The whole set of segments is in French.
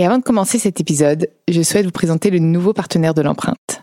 Et avant de commencer cet épisode, je souhaite vous présenter le nouveau partenaire de l'empreinte.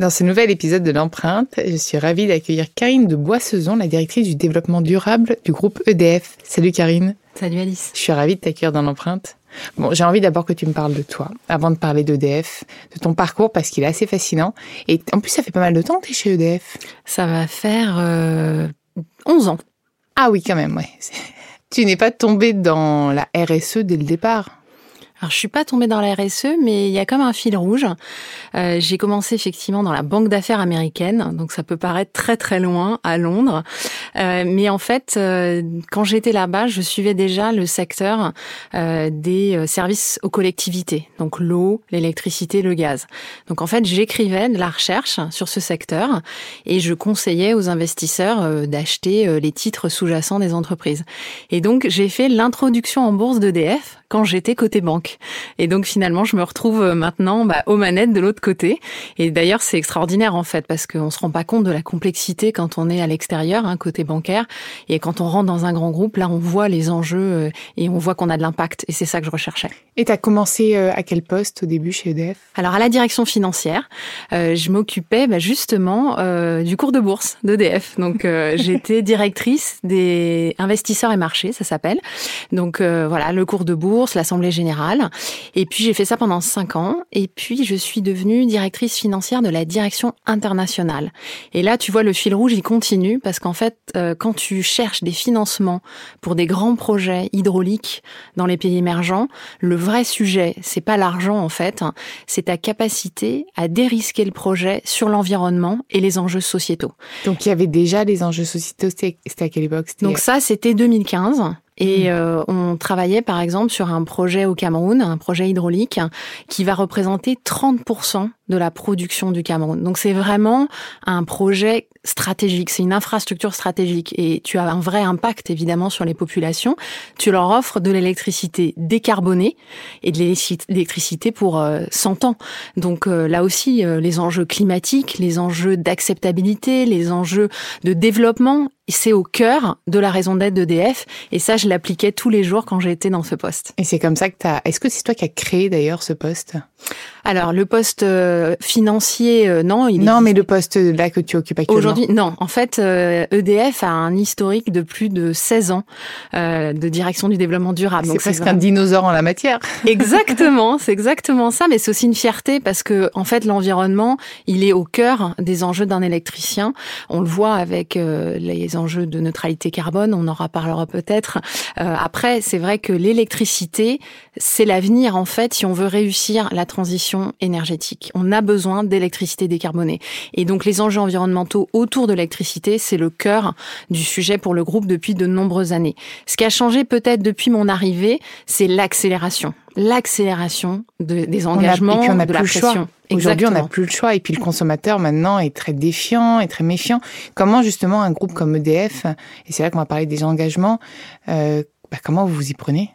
Dans ce nouvel épisode de l'empreinte, je suis ravie d'accueillir Karine de Boissezon, la directrice du développement durable du groupe EDF. Salut Karine. Salut Alice. Je suis ravie de t'accueillir dans l'empreinte. Bon, j'ai envie d'abord que tu me parles de toi, avant de parler d'EDF, de ton parcours, parce qu'il est assez fascinant. Et en plus, ça fait pas mal de temps que tu es chez EDF. Ça va faire euh, 11 ans. Ah oui, quand même, ouais. Tu n'es pas tombée dans la RSE dès le départ alors, je suis pas tombée dans la RSE, mais il y a comme un fil rouge. Euh, j'ai commencé effectivement dans la banque d'affaires américaine, donc ça peut paraître très très loin à Londres, euh, mais en fait, euh, quand j'étais là-bas, je suivais déjà le secteur euh, des services aux collectivités, donc l'eau, l'électricité, le gaz. Donc en fait, j'écrivais de la recherche sur ce secteur et je conseillais aux investisseurs d'acheter les titres sous-jacents des entreprises. Et donc j'ai fait l'introduction en bourse d'EDF quand j'étais côté banque. Et donc finalement, je me retrouve euh, maintenant bah, aux manettes de l'autre côté. Et d'ailleurs, c'est extraordinaire en fait parce qu'on se rend pas compte de la complexité quand on est à l'extérieur, hein, côté bancaire. Et quand on rentre dans un grand groupe, là, on voit les enjeux euh, et on voit qu'on a de l'impact. Et c'est ça que je recherchais. Et tu as commencé euh, à quel poste au début chez EDF Alors à la direction financière, je m'occupais bah, justement du cours de bourse d'EDF. Donc j'étais directrice des investisseurs et marchés, ça s'appelle. Donc voilà, le cours de bourse l'Assemblée générale. Et puis j'ai fait ça pendant cinq ans. Et puis je suis devenue directrice financière de la direction internationale. Et là, tu vois, le fil rouge, il continue parce qu'en fait, euh, quand tu cherches des financements pour des grands projets hydrauliques dans les pays émergents, le vrai sujet, c'est pas l'argent en fait, hein, c'est ta capacité à dérisquer le projet sur l'environnement et les enjeux sociétaux. Donc il y avait déjà des enjeux sociétaux, c'était à quelle époque? Donc ça, c'était 2015. Et mm. euh, on travaillait par exemple sur un projet au Cameroun, un projet hydraulique, qui va représenter 30% de la production du Cameroun. Donc c'est vraiment un projet stratégique, c'est une infrastructure stratégique et tu as un vrai impact évidemment sur les populations. Tu leur offres de l'électricité décarbonée et de l'électricité pour 100 euh, ans. Donc euh, là aussi, les enjeux climatiques, les enjeux d'acceptabilité, les enjeux de développement c'est au cœur de la raison d'être d'EDF. Et ça, je l'appliquais tous les jours quand j'étais dans ce poste. Et c'est comme ça que tu. Est-ce que c'est toi qui as créé d'ailleurs ce poste? Alors, le poste euh, financier, euh, non. Il non, mais le poste là que tu occupes actuellement. Aujourd'hui, non. En fait, EDF euh, e a un historique de plus de 16 ans de direction du développement durable. C'est presque un dinosaure en la matière. Exactement, c'est exactement ça. Mais c'est aussi une fierté parce que, en fait, l'environnement, il est au cœur des enjeux d'un électricien. On le voit avec les enjeux de neutralité carbone, on en reparlera peut-être. Euh, après, c'est vrai que l'électricité, c'est l'avenir en fait si on veut réussir la transition énergétique. On a besoin d'électricité décarbonée. Et donc les enjeux environnementaux autour de l'électricité, c'est le cœur du sujet pour le groupe depuis de nombreuses années. Ce qui a changé peut-être depuis mon arrivée, c'est l'accélération l'accélération de, des engagements, on a, de la pression. Aujourd'hui, on n'a plus le choix. Et puis le consommateur maintenant est très défiant, est très méfiant. Comment justement un groupe comme EDF, et c'est là qu'on va parler des engagements, euh, bah, comment vous vous y prenez?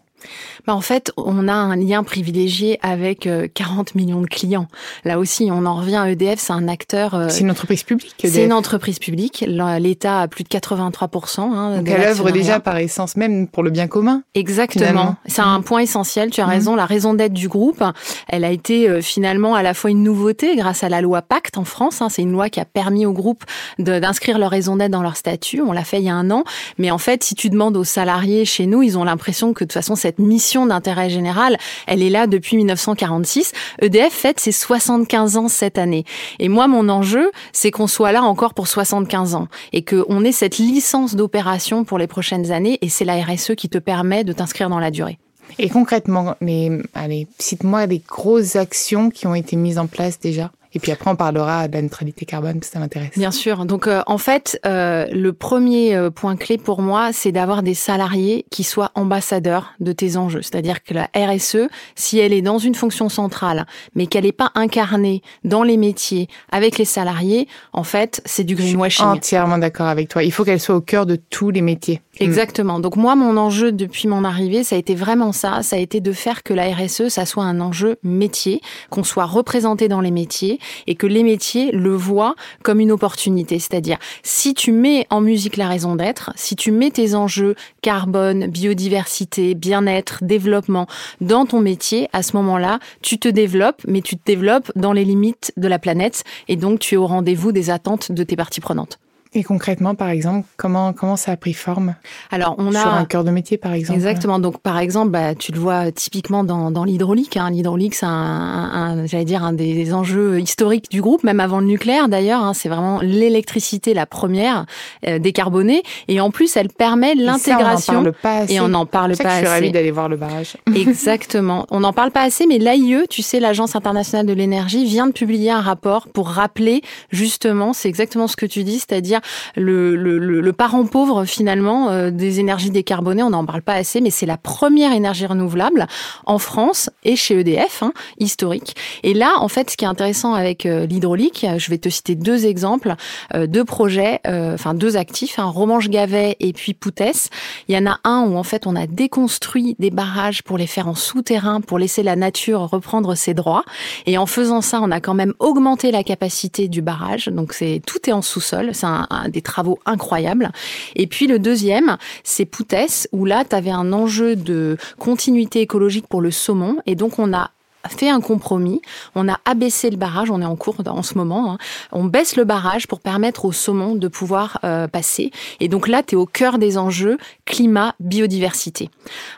Bah en fait, on a un lien privilégié avec 40 euh, millions de clients. Là aussi, on en revient à EDF, c'est un acteur. Euh, c'est une entreprise publique. C'est une entreprise publique. L'État a plus de 83% hein, Donc elle œuvre déjà par essence même pour le bien commun. Exactement. C'est un point essentiel. Tu as raison. Mmh. La raison d'être du groupe, elle a été euh, finalement à la fois une nouveauté grâce à la loi Pacte en France. Hein. C'est une loi qui a permis au groupe d'inscrire leur raison d'être dans leur statut. On l'a fait il y a un an. Mais en fait, si tu demandes aux salariés chez nous, ils ont l'impression que de toute façon cette cette d'intérêt général, elle est là depuis 1946. EDF fête ses 75 ans cette année. Et moi, mon enjeu, c'est qu'on soit là encore pour 75 ans et qu'on ait cette licence d'opération pour les prochaines années. Et c'est la RSE qui te permet de t'inscrire dans la durée. Et concrètement, mais allez, cite-moi des grosses actions qui ont été mises en place déjà. Et puis après, on parlera de la neutralité carbone, parce que ça m'intéresse. Bien sûr. Donc, euh, en fait, euh, le premier euh, point clé pour moi, c'est d'avoir des salariés qui soient ambassadeurs de tes enjeux. C'est-à-dire que la RSE, si elle est dans une fonction centrale, mais qu'elle n'est pas incarnée dans les métiers avec les salariés, en fait, c'est du greenwashing. Je suis entièrement d'accord avec toi. Il faut qu'elle soit au cœur de tous les métiers. Exactement. Donc moi, mon enjeu depuis mon arrivée, ça a été vraiment ça. Ça a été de faire que la RSE, ça soit un enjeu métier, qu'on soit représenté dans les métiers et que les métiers le voient comme une opportunité. C'est-à-dire, si tu mets en musique la raison d'être, si tu mets tes enjeux carbone, biodiversité, bien-être, développement dans ton métier, à ce moment-là, tu te développes, mais tu te développes dans les limites de la planète et donc tu es au rendez-vous des attentes de tes parties prenantes. Et concrètement, par exemple, comment comment ça a pris forme Alors, on a sur un cœur de métier, par exemple. Exactement. Donc, par exemple, bah, tu le vois typiquement dans, dans l'hydraulique. Hein. L'hydraulique, c'est un, un j'allais dire, un des enjeux historiques du groupe, même avant le nucléaire d'ailleurs. Hein. C'est vraiment l'électricité la première euh, décarbonée, et en plus, elle permet l'intégration. Et on n'en parle pas assez. Je suis ravie d'aller voir le barrage. Exactement. On n'en parle pas assez, mais l'AIE, tu sais, l'Agence internationale de l'énergie, vient de publier un rapport pour rappeler justement, c'est exactement ce que tu dis, c'est-à-dire le, le, le, parent pauvre finalement euh, des énergies décarbonées. On n'en parle pas assez, mais c'est la première énergie renouvelable en France et chez EDF, hein, historique. Et là, en fait, ce qui est intéressant avec euh, l'hydraulique, je vais te citer deux exemples, euh, deux projets, enfin deux actifs, hein, Romanche-Gavet et puis Poutès. Il y en a un où en fait on a déconstruit des barrages pour les faire en souterrain, pour laisser la nature reprendre ses droits. Et en faisant ça, on a quand même augmenté la capacité du barrage. Donc c'est tout est en sous-sol. C'est des travaux incroyables. Et puis le deuxième, c'est Poutès, où là, tu avais un enjeu de continuité écologique pour le saumon. Et donc, on a fait un compromis. On a abaissé le barrage, on est en cours en ce moment. Hein. On baisse le barrage pour permettre au saumon de pouvoir euh, passer. Et donc là, tu es au cœur des enjeux climat, biodiversité.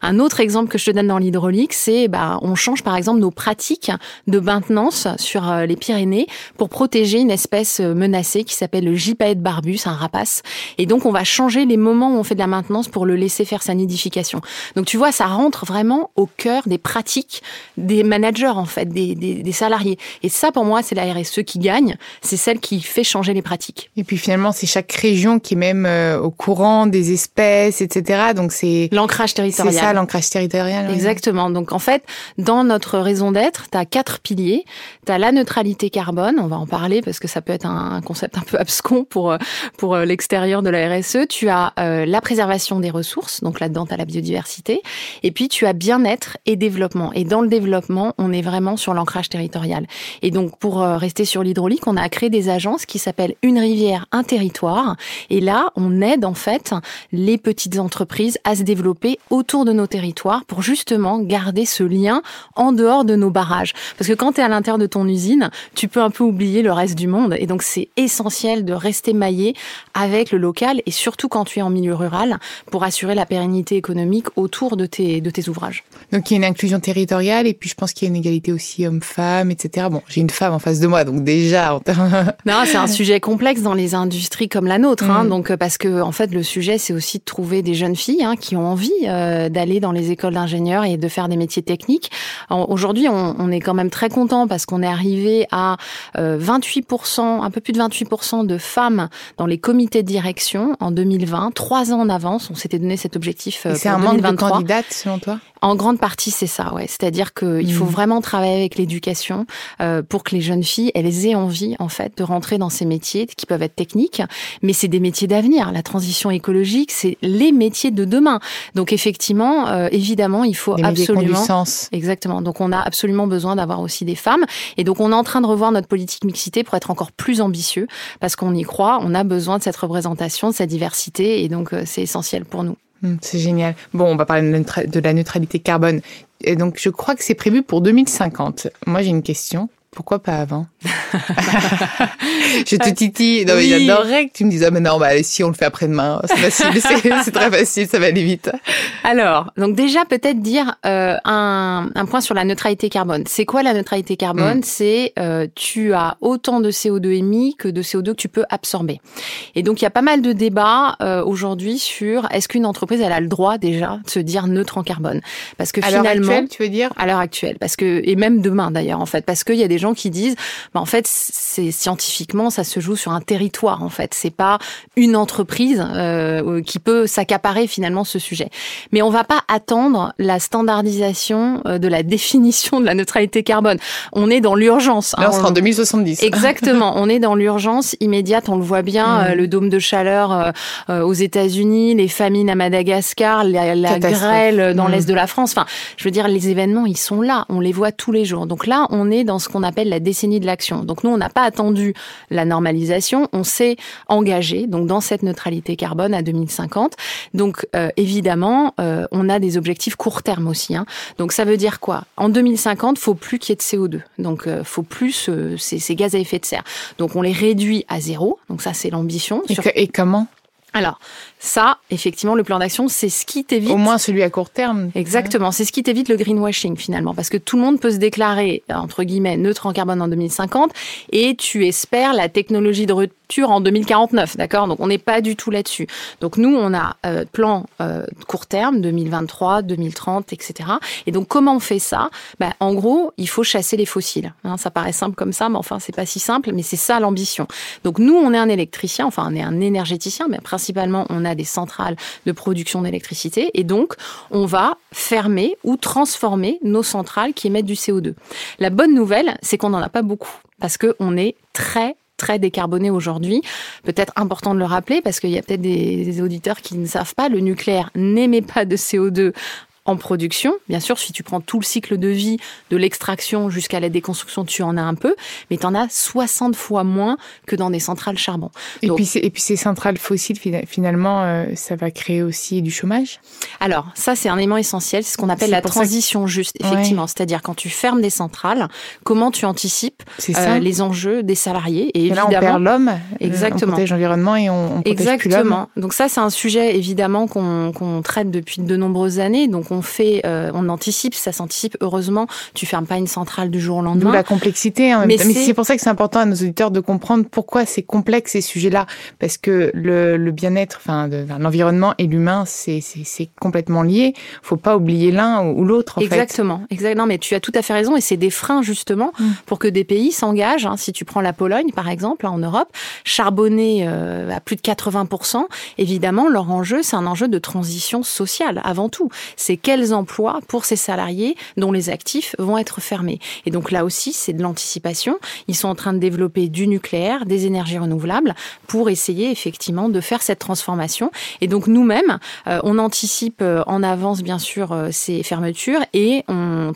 Un autre exemple que je te donne dans l'hydraulique, c'est bah, on change par exemple nos pratiques de maintenance sur euh, les Pyrénées pour protéger une espèce euh, menacée qui s'appelle le gypaète barbus, un rapace. Et donc on va changer les moments où on fait de la maintenance pour le laisser faire sa nidification. Donc tu vois, ça rentre vraiment au cœur des pratiques des managers en fait, des, des, salariés. Et ça, pour moi, c'est la RSE qui gagne. C'est celle qui fait changer les pratiques. Et puis finalement, c'est chaque région qui est même euh, au courant des espèces, etc. Donc c'est l'ancrage territorial. C'est ça, l'ancrage territorial. Exactement. Donc en fait, dans notre raison d'être, tu as quatre piliers. Tu as la neutralité carbone. On va en parler parce que ça peut être un, concept un peu abscon pour euh, pour euh, l'extérieur de la RSE. Tu as la préservation des ressources. Donc là-dedans, tu as la biodiversité. Et puis tu as bien-être et développement. Et dans le développement, on on est vraiment sur l'ancrage territorial. Et donc, pour euh, rester sur l'hydraulique, on a créé des agences qui s'appellent Une rivière, un territoire. Et là, on aide en fait les petites entreprises à se développer autour de nos territoires pour justement garder ce lien en dehors de nos barrages. Parce que quand tu es à l'intérieur de ton usine, tu peux un peu oublier le reste du monde. Et donc, c'est essentiel de rester maillé avec le local et surtout quand tu es en milieu rural pour assurer la pérennité économique autour de tes, de tes ouvrages. Donc, il y a une inclusion territoriale et puis je pense qu'il y a une égalité aussi homme-femme, etc. Bon, j'ai une femme en face de moi, donc déjà. non, c'est un sujet complexe dans les industries comme la nôtre, hein, mm. donc euh, parce que en fait le sujet c'est aussi de trouver des jeunes filles hein, qui ont envie euh, d'aller dans les écoles d'ingénieurs et de faire des métiers techniques. Aujourd'hui, on, on, est quand même très content parce qu'on est arrivé à 28%, euh, un peu plus de 28% de femmes dans les comités de direction en 2020, trois ans en avance. On s'était donné cet objectif. c'est un manque de candidates selon toi? En grande partie, c'est ça, ouais. C'est-à-dire qu'il faut mm. vraiment travailler avec l'éducation euh, pour que les jeunes filles, elles aient envie en fait de rentrer dans ces métiers qui peuvent être techniques, mais c'est des métiers d'avenir. La transition écologique, c'est les métiers de demain. Donc effectivement, euh, évidemment, il faut absolument. Du sens. Exactement. Donc on a absolument besoin d'avoir aussi des femmes, et donc on est en train de revoir notre politique mixité pour être encore plus ambitieux, parce qu'on y croit. On a besoin de cette représentation, de cette diversité, et donc euh, c'est essentiel pour nous. Hum, c'est génial. Bon, on va parler de la neutralité carbone. Et donc, je crois que c'est prévu pour 2050. Moi, j'ai une question. Pourquoi pas avant? Je te titille. Non, mais j'adorerais que tu me dises, ah, mais non, bah, allez, si on le fait après-demain, c'est facile, c'est très facile, ça va aller vite. Alors, donc déjà, peut-être dire euh, un, un, point sur la neutralité carbone. C'est quoi la neutralité carbone? Mm. C'est euh, tu as autant de CO2 émis que de CO2 que tu peux absorber. Et donc, il y a pas mal de débats euh, aujourd'hui sur est-ce qu'une entreprise, elle a le droit déjà de se dire neutre en carbone? Parce que à finalement... À l'heure actuelle, tu veux dire? À l'heure actuelle. Parce que, et même demain d'ailleurs, en fait. Parce qu'il y a des gens qui disent, bah, en fait, c'est scientifiquement, ça se joue sur un territoire, en fait. C'est pas une entreprise euh, qui peut s'accaparer finalement ce sujet. Mais on va pas attendre la standardisation euh, de la définition de la neutralité carbone. On est dans l'urgence. Là, on sera en 2070. Exactement. on est dans l'urgence immédiate. On le voit bien, mm. euh, le dôme de chaleur aux États-Unis, les famines à Madagascar, la, la grêle dans mm. l'est de la France. Enfin, je veux dire, les événements, ils sont là. On les voit tous les jours. Donc là, on est dans ce qu'on appelle la décennie de l'action. Donc nous, on n'a pas attendu la normalisation, on s'est engagé donc dans cette neutralité carbone à 2050. Donc euh, évidemment, euh, on a des objectifs court terme aussi. Hein. Donc ça veut dire quoi? En 2050, faut plus qu'il y ait de CO2. Donc euh, faut plus ces, ces, gaz à effet de serre. Donc on les réduit à zéro. Donc ça c'est l'ambition. et comment? Alors, ça, effectivement, le plan d'action, c'est ce qui t'évite. Au moins celui à court terme. Exactement, c'est ce qui t'évite le greenwashing finalement, parce que tout le monde peut se déclarer entre guillemets neutre en carbone en 2050, et tu espères la technologie de en 2049, d'accord? Donc on n'est pas du tout là-dessus. Donc nous, on a euh, plan euh, court terme, 2023, 2030, etc. Et donc comment on fait ça? Ben, En gros, il faut chasser les fossiles. Hein, ça paraît simple comme ça, mais enfin c'est pas si simple, mais c'est ça l'ambition. Donc nous, on est un électricien, enfin on est un énergéticien, mais principalement on a des centrales de production d'électricité, et donc on va fermer ou transformer nos centrales qui émettent du CO2. La bonne nouvelle, c'est qu'on n'en a pas beaucoup parce qu'on est très très décarboné aujourd'hui. Peut-être important de le rappeler parce qu'il y a peut-être des, auditeurs qui ne savent pas, le nucléaire n'émet pas de CO2 en production. Bien sûr, si tu prends tout le cycle de vie, de l'extraction jusqu'à la déconstruction, tu en as un peu, mais tu en as 60 fois moins que dans des centrales charbon. Et, puis, et puis ces centrales fossiles, finalement, euh, ça va créer aussi du chômage? Alors, ça, c'est un élément essentiel, c'est ce qu'on appelle la transition juste, effectivement. C'est-à-dire, quand tu fermes des centrales, comment tu anticipes euh, les enjeux des salariés Et, évidemment, là, on perd l'homme, exactement. on protège l'environnement et on, on protège Exactement. Donc ça, c'est un sujet, évidemment, qu'on traite depuis de nombreuses années. Donc, on fait, euh, on anticipe, ça s'anticipe. Heureusement, tu fermes pas une centrale du jour au lendemain. la complexité. Hein, mais c'est pour ça que c'est important à nos auditeurs de comprendre pourquoi c'est complexe ces sujets-là, parce que le, le bien-être, enfin, l'environnement et l'humain, c'est complètement lié. Faut pas oublier l'un ou, l'autre. Exactement, exactement. Mais tu as tout à fait raison, et c'est des freins justement mm. pour que des pays s'engagent. Hein. Si tu prends la Pologne, par exemple, en Europe, charbonner euh, à plus de 80% évidemment, leur enjeu, c'est un enjeu de transition sociale avant tout. C'est quels emplois pour ces salariés dont les actifs vont être fermés. Et donc là aussi, c'est de l'anticipation. Ils sont en train de développer du nucléaire, des énergies renouvelables pour essayer effectivement de faire cette transformation. Et donc nous-mêmes, euh, on anticipe euh, en avance bien sûr euh, ces fermetures et on,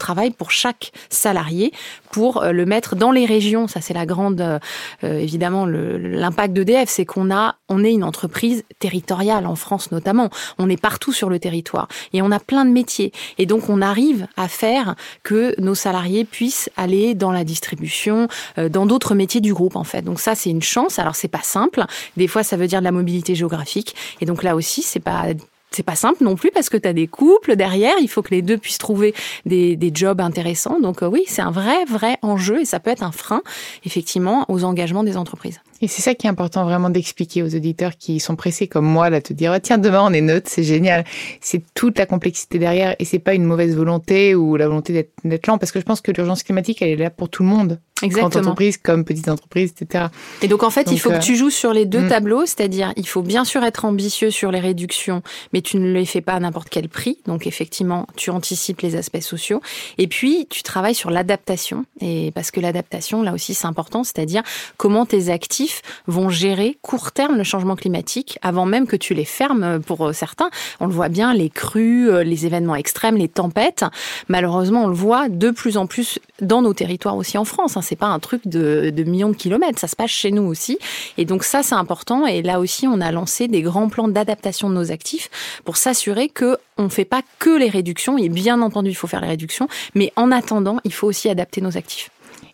travaille pour chaque salarié pour le mettre dans les régions. Ça c'est la grande évidemment l'impact d'EDF, c'est qu'on a on est une entreprise territoriale en France notamment. On est partout sur le territoire et on a plein de métiers. Et donc, on arrive à faire que nos salariés puissent aller dans la distribution, euh, dans d'autres métiers du groupe, en fait. Donc ça, c'est une chance. Alors, c'est pas simple. Des fois, ça veut dire de la mobilité géographique. Et donc là aussi, c'est pas c'est pas simple non plus parce que tu as des couples derrière, il faut que les deux puissent trouver des, des jobs intéressants. Donc euh, oui, c'est un vrai, vrai enjeu et ça peut être un frein, effectivement, aux engagements des entreprises. Et c'est ça qui est important vraiment d'expliquer aux auditeurs qui sont pressés comme moi là, te dire, oh, tiens, demain on est neutre, c'est génial. C'est toute la complexité derrière et c'est pas une mauvaise volonté ou la volonté d'être lent parce que je pense que l'urgence climatique, elle est là pour tout le monde. Exactement. Grande entreprise comme petite entreprise, etc. Et donc en fait, il faut que euh, tu joues sur les deux mm. tableaux, c'est-à-dire il faut bien sûr être ambitieux sur les réductions, mais tu ne les fais pas à n'importe quel prix. Donc effectivement, tu anticipes les aspects sociaux. Et puis tu travailles sur l'adaptation, et parce que l'adaptation, là aussi, c'est important, c'est-à-dire comment tes actifs vont gérer court terme le changement climatique avant même que tu les fermes pour euh, certains. On le voit bien, les crues, euh, les événements extrêmes, les tempêtes. Malheureusement, on le voit de plus en plus dans nos territoires aussi en France. Hein c'est pas un truc de, millions de kilomètres, ça se passe chez nous aussi. Et donc ça, c'est important. Et là aussi, on a lancé des grands plans d'adaptation de nos actifs pour s'assurer que on fait pas que les réductions. Et bien entendu, il faut faire les réductions, mais en attendant, il faut aussi adapter nos actifs.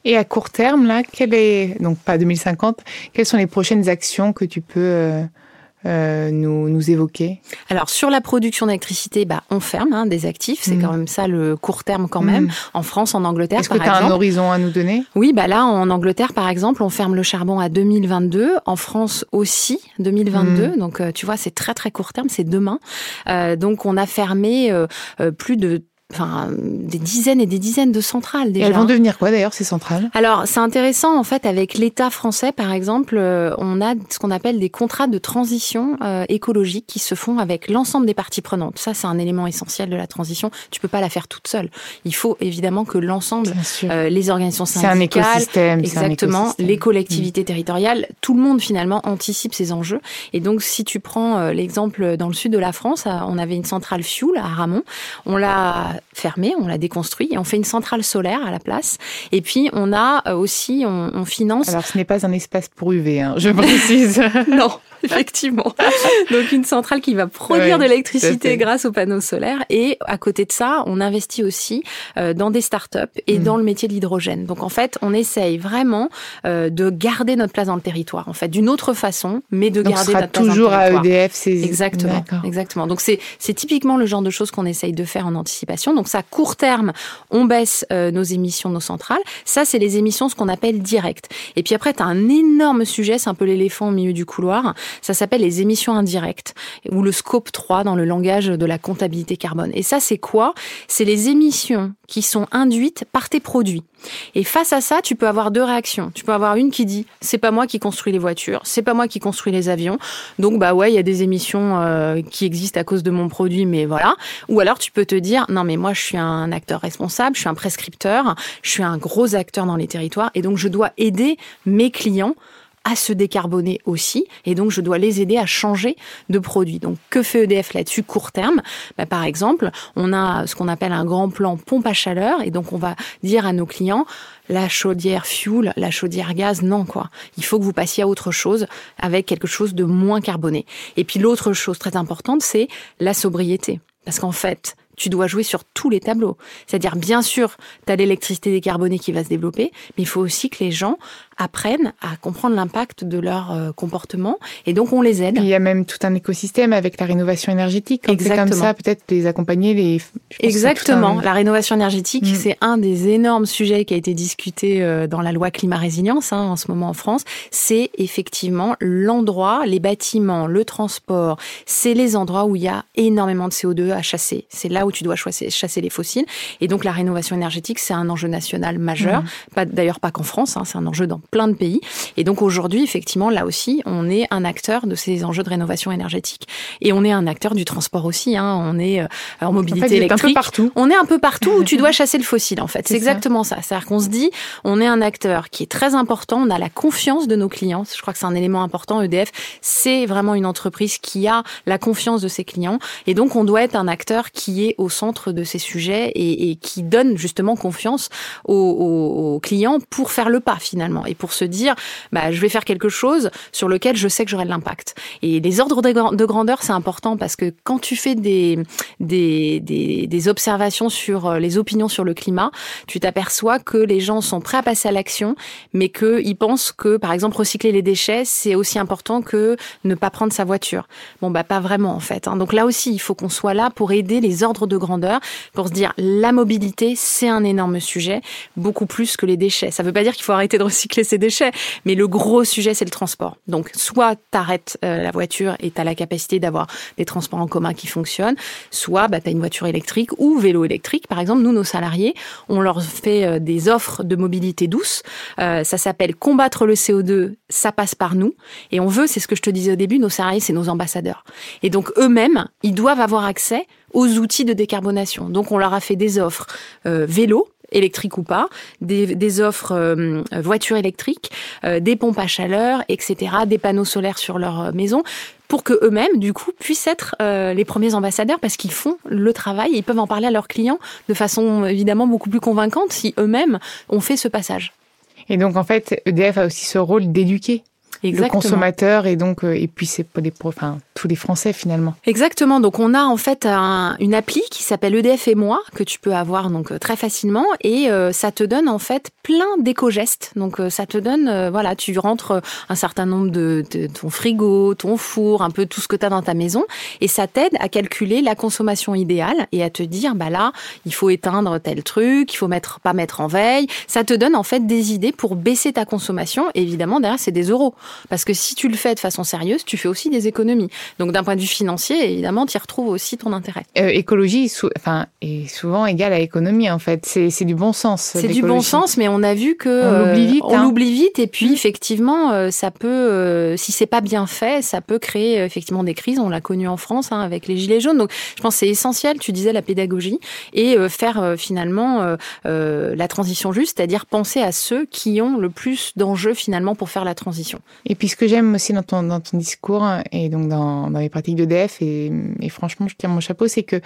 Et à court terme, là, donc pas 2050, quelles sont les prochaines actions que tu peux euh, nous, nous évoquer Alors sur la production d'électricité, bah, on ferme hein, des actifs, c'est mm. quand même ça le court terme quand même. Mm. En France, en Angleterre, Est-ce que tu as un horizon à nous donner? Oui, bah là en Angleterre par exemple, on ferme le charbon à 2022. En France aussi 2022. Mm. Donc euh, tu vois, c'est très très court terme, c'est demain. Euh, donc on a fermé euh, euh plus de enfin des dizaines et des dizaines de centrales déjà. elles vont devenir quoi d'ailleurs ces centrales? Alors c'est intéressant en fait avec l'État français par exemple, euh, on a ce qu'on appelle des contrats de transition euh, écologique qui se font avec l'ensemble des parties prenantes. Ça c'est un élément essentiel de la transition. Tu peux pas la faire toute seule. Il faut évidemment que l'ensemble, euh, les organisations syndicales, un écosystème, exactement, un écosystème. les collectivités mm. territoriales, tout le monde finalement anticipe ces enjeux. Et donc si tu prends l'exemple dans le sud de la France, on avait une centrale fuel à Ramon, on l'a fermé, on l'a déconstruit et on fait une centrale solaire à la place. Et puis on a euh, aussi, on, on finance. Alors ce n'est pas un espace pour UV, hein, je précise. non. effectivement. Donc une centrale qui va produire de l'électricité grâce aux panneaux solaires. Et à côté de ça, on investit aussi euh, dans des startups et mm. dans le métier de l'hydrogène. Donc en fait, on essaye vraiment euh, de garder notre place dans le territoire. En fait, d'une autre façon, mais de Donc garder sera notre place toujours dans le territoire. à EDF. C'est Exactement. Exactement. Donc c'est c'est typiquement le genre de choses qu'on essaye de faire en anticipation. Donc ça, court terme, on baisse euh, nos émissions, nos centrales. Ça, c'est les émissions, ce qu'on appelle directes. Et puis après, tu as un énorme sujet, c'est un peu l'éléphant au milieu du couloir. Ça s'appelle les émissions indirectes ou le scope 3 dans le langage de la comptabilité carbone. Et ça, c'est quoi? C'est les émissions qui sont induites par tes produits. Et face à ça, tu peux avoir deux réactions. Tu peux avoir une qui dit c'est pas moi qui construis les voitures, c'est pas moi qui construis les avions, donc bah ouais, il y a des émissions euh, qui existent à cause de mon produit, mais voilà. Ou alors tu peux te dire non mais moi je suis un acteur responsable, je suis un prescripteur, je suis un gros acteur dans les territoires et donc je dois aider mes clients à se décarboner aussi, et donc je dois les aider à changer de produit. Donc que fait EDF là-dessus court terme? Bah, Par exemple, on a ce qu'on appelle un grand plan pompe à chaleur, et donc on va dire à nos clients la chaudière fuel, la chaudière gaz, non quoi. Il faut que vous passiez à autre chose avec quelque chose de moins carboné. Et puis l'autre chose très importante, c'est la sobriété. Parce qu'en fait, tu dois jouer sur tous les tableaux. C'est-à-dire, bien sûr, tu as l'électricité décarbonée qui va se développer, mais il faut aussi que les gens apprennent à comprendre l'impact de leur euh, comportement et donc on les aide. Il y a même tout un écosystème avec la rénovation énergétique. Quand c'est comme ça, peut-être les accompagner. Les... Exactement. Un... La rénovation énergétique, mmh. c'est un des énormes sujets qui a été discuté euh, dans la loi climat résilience hein, en ce moment en France. C'est effectivement l'endroit, les bâtiments, le transport. C'est les endroits où il y a énormément de CO2 à chasser. C'est là où tu dois chasser, chasser les fossiles. Et donc la rénovation énergétique, c'est un enjeu national majeur. Mmh. Pas d'ailleurs pas qu'en France. Hein, c'est un enjeu dans plein de pays. Et donc aujourd'hui, effectivement, là aussi, on est un acteur de ces enjeux de rénovation énergétique. Et on est un acteur du transport aussi. Hein. On est euh, en mobilité en fait, électrique. Un peu partout. On est un peu partout où tu dois chasser le fossile, en fait. C'est exactement ça. C'est-à-dire qu'on se dit, on est un acteur qui est très important. On a la confiance de nos clients. Je crois que c'est un élément important. EDF, c'est vraiment une entreprise qui a la confiance de ses clients. Et donc, on doit être un acteur qui est au centre de ces sujets et, et qui donne justement confiance aux, aux, aux clients pour faire le pas finalement et pour se dire, bah, je vais faire quelque chose sur lequel je sais que j'aurai de l'impact. Et les ordres de grandeur, c'est important parce que quand tu fais des, des, des, observations sur euh, les opinions sur le climat, tu t'aperçois que les gens sont prêts à passer à l'action, mais qu'ils pensent que, par exemple, recycler les déchets, c'est aussi important que ne pas prendre sa voiture. Bon, bah, pas vraiment, en fait. Hein. Donc là aussi, il faut qu'on soit là pour aider les ordres de grandeur, pour se dire, la mobilité, c'est un énorme sujet, beaucoup plus que les déchets. Ça veut pas dire qu'il faut arrêter de recycler ses déchets, mais le gros sujet, c'est le transport. Donc, soit tu arrêtes euh, la voiture et tu as la capacité d'avoir des transports en commun qui fonctionnent, soit bah, tu as une voiture électrique ou vélo électrique. Par exemple, nous, nos salariés, on leur fait euh, des offres de mobilité douce. Euh, ça s'appelle combattre le CO2, ça passe par nous. Et on veut, c'est ce que je te disais au début, nos salariés, c'est nos ambassadeurs. Et donc, eux-mêmes, ils doivent avoir accès aux outils de décarbonation. Donc, on leur a fait des offres euh, vélo, électriques ou pas, des, des offres euh, voitures électriques, euh, des pompes à chaleur, etc., des panneaux solaires sur leur maison, pour que eux-mêmes, du coup, puissent être euh, les premiers ambassadeurs parce qu'ils font le travail, ils peuvent en parler à leurs clients de façon évidemment beaucoup plus convaincante si eux-mêmes ont fait ce passage. Et donc, en fait, EDF a aussi ce rôle d'éduquer le consommateur et donc et puis c'est pas les enfin tous les Français finalement. Exactement. Donc on a en fait une appli qui s'appelle EDF et moi que tu peux avoir donc très facilement et ça te donne en fait plein d'éco-gestes. Donc ça te donne voilà tu rentres un certain nombre de, de, ton frigo, ton four, un peu tout ce que tu as dans ta maison et ça t'aide à calculer la consommation idéale et à te dire bah là il faut éteindre tel truc, il faut mettre pas mettre en veille. Ça te donne en fait des idées pour baisser ta consommation. évidemment derrière c'est des euros parce que si tu le fais de façon sérieuse, tu fais aussi des économies. Donc d'un point de vue financier, évidemment, tu y retrouves aussi ton intérêt. Euh, écologie enfin, est souvent égale à économie, en fait. C'est du bon sens. C'est du bon sens, mais on a vu que on l'oublie vite. On hein. l'oublie vite, et puis mmh. effectivement, euh, ça peut, euh, si c'est pas bien fait, ça peut créer effectivement des crises. On l'a connu en France hein, avec les gilets jaunes. Donc, je pense c'est essentiel. Tu disais la pédagogie et faire finalement la transition juste, c'est-à-dire penser à ceux qui ont le plus d'enjeux finalement pour faire la transition. Et puis ce que j'aime aussi dans ton, dans ton discours et donc dans, dans les pratiques d'EDF, et, et franchement je tiens mon chapeau, c'est que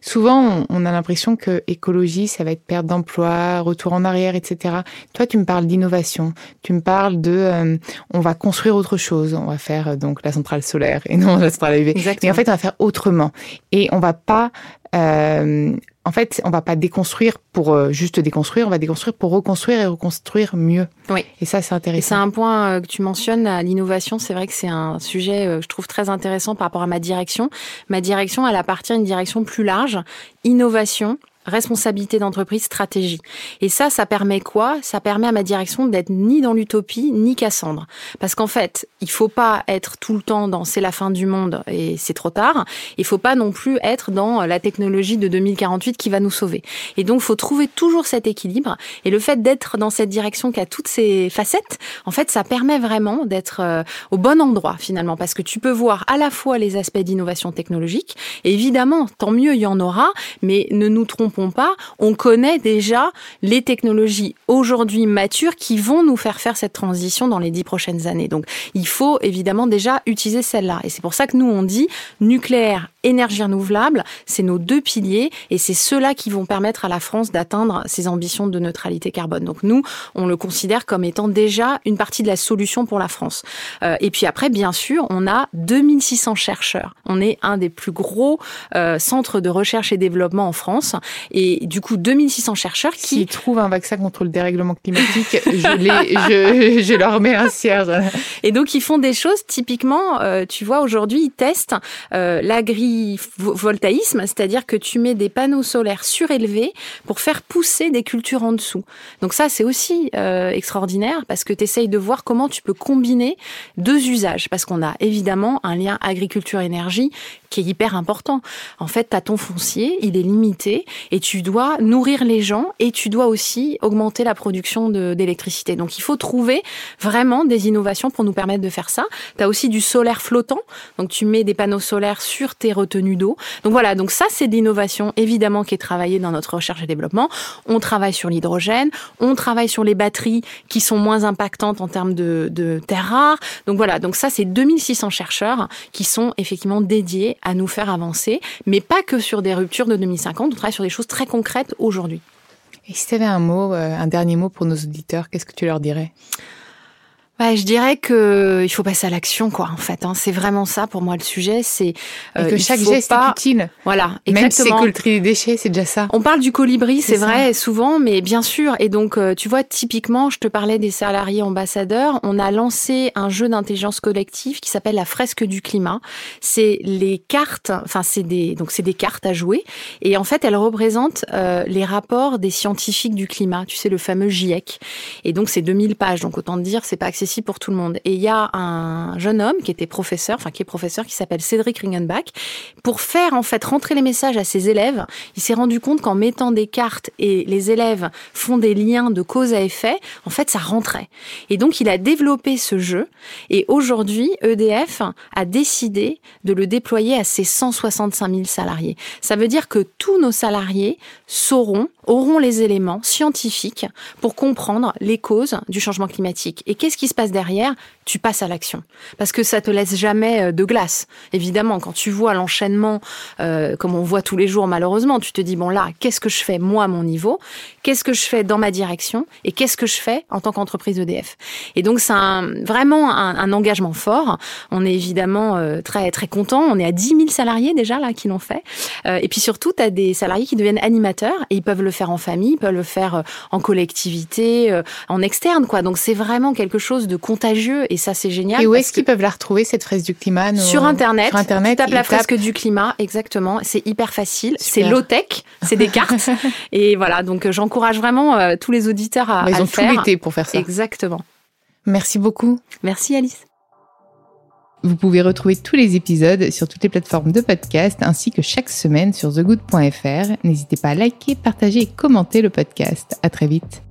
souvent on, a l'impression que écologie, ça va être perte d'emploi, retour en arrière, etc. Toi tu me parles d'innovation, tu me parles de euh, on va construire autre chose, on va faire donc la centrale solaire et non la centrale UV. Mais en fait on va faire autrement. Et on va pas euh, en fait, on va pas déconstruire pour euh, juste déconstruire, on va déconstruire pour reconstruire et reconstruire mieux. Oui. Et ça, c'est intéressant. C'est un point euh, que tu mentionnes, l'innovation. C'est vrai que c'est un sujet, euh, je trouve très intéressant par rapport à ma direction. Ma direction, elle appartient à une direction plus large, innovation, responsabilité d'entreprise, stratégie. Et ça, ça permet quoi? Ça permet à ma direction d'être ni dans l'utopie, ni Cassandre. Parce qu'en fait, il faut pas être tout le temps dans c'est la fin du monde et c'est trop tard. Il faut pas non plus être dans la technologie de 2048 qui va nous sauver. Et donc, faut trouver toujours cet équilibre. Et le fait d'être dans cette direction qui a toutes ces facettes, en fait, ça permet vraiment d'être euh, au bon endroit finalement. Parce que tu peux voir à la fois les aspects d'innovation technologique. Et évidemment, tant mieux, il y en aura. Mais ne nous trompons pas, on connaît déjà les technologies aujourd'hui matures qui vont nous faire faire cette transition dans les dix prochaines années. Donc, il faut évidemment déjà utiliser celle-là. Et c'est pour ça que nous, on dit nucléaire, énergie renouvelable, c'est nos deux piliers et c'est ceux-là qui vont permettre à la France d'atteindre ses ambitions de neutralité carbone. Donc, nous, on le considère comme étant déjà une partie de la solution pour la France. Euh, et puis après, bien sûr, on a 2600 chercheurs. On est un des plus gros euh, centres de recherche et développement en France et du coup, 2600 chercheurs qui... S'ils trouvent un vaccin contre le dérèglement climatique, je, les, je, je, leur mets un cierge. Et donc, ils font des choses, typiquement, euh, tu vois, aujourd'hui, ils testent euh, l'agrivoltaïsme, c'est-à-dire que tu mets des panneaux solaires surélevés pour faire pousser des cultures en dessous. Donc ça, c'est aussi euh, extraordinaire parce que tu essayes de voir comment tu peux combiner deux usages. Parce qu'on a évidemment un lien agriculture-énergie qui est hyper important. En fait, as ton foncier, il est limité et tu dois nourrir les gens et tu dois aussi augmenter la production d'électricité. Donc il faut trouver vraiment des innovations pour nous permettre de faire ça. Tu as aussi du solaire flottant, donc tu mets des panneaux solaires sur tes retenues d'eau. Donc voilà, donc ça c'est d'innovation évidemment qui est travaillée dans notre recherche et développement. On travaille sur l'hydrogène, on travaille sur les batteries qui sont moins impactantes en termes de, de terres rares. Donc voilà, donc ça c'est 2600 chercheurs qui sont effectivement dédiés à nous faire avancer, mais pas que sur des ruptures de 2050, on travaille sur des choses très concrètes aujourd'hui. Et si tu avais un mot, euh, un dernier mot pour nos auditeurs, qu'est-ce que tu leur dirais? Ouais, je dirais que il faut passer à l'action, quoi. En fait, hein. c'est vraiment ça pour moi le sujet. C'est euh, que chaque geste est utile. Voilà, exactement. Même si c'est que le tri des déchets, c'est déjà ça. On parle du colibri, c'est vrai, souvent, mais bien sûr. Et donc, euh, tu vois, typiquement, je te parlais des salariés ambassadeurs. On a lancé un jeu d'intelligence collective qui s'appelle la fresque du climat. C'est les cartes, enfin, c'est des donc c'est des cartes à jouer. Et en fait, elles représentent euh, les rapports des scientifiques du climat. Tu sais, le fameux GIEC. Et donc, c'est 2000 pages. Donc, autant te dire, c'est pas accessible pour tout le monde. Et il y a un jeune homme qui était professeur, enfin qui est professeur, qui s'appelle Cédric Ringenbach. Pour faire en fait rentrer les messages à ses élèves, il s'est rendu compte qu'en mettant des cartes et les élèves font des liens de cause à effet, en fait ça rentrait. Et donc il a développé ce jeu. Et aujourd'hui, EDF a décidé de le déployer à ses 165 000 salariés. Ça veut dire que tous nos salariés sauront, auront les éléments scientifiques pour comprendre les causes du changement climatique. Et qu'est-ce qui se derrière Tu passes à l'action. Parce que ça te laisse jamais euh, de glace. Évidemment, quand tu vois l'enchaînement, euh, comme on voit tous les jours malheureusement, tu te dis, bon là, qu'est-ce que je fais moi à mon niveau? Qu'est-ce que je fais dans ma direction et qu'est-ce que je fais en tant qu'entreprise EDF. Et donc c'est vraiment un, engagement fort. On est évidemment euh, très très content. On est à 10 000 salariés déjà là qui l'ont fait. Euh, et puis surtout, tu as des salariés qui deviennent animateurs et ils peuvent le faire en famille, ils peuvent le faire euh, en collectivité, en externe quoi. Donc c'est vraiment quelque chose de contagieux et ça c'est génial. Et où est-ce qu'ils peuvent la retrouver cette fraise du climat Sur internet. Sur internet. Tu tapes la fresque du climat, exactement. C'est hyper facile. C'est low tech. C'est des cartes. et voilà. Donc j'encourage vraiment tous les auditeurs à, ils ont tout l'été pour faire ça. Exactement. Merci beaucoup. Merci Alice. Vous pouvez retrouver tous les épisodes sur toutes les plateformes de podcast ainsi que chaque semaine sur thegood.fr. N'hésitez pas à liker, partager et commenter le podcast. À très vite.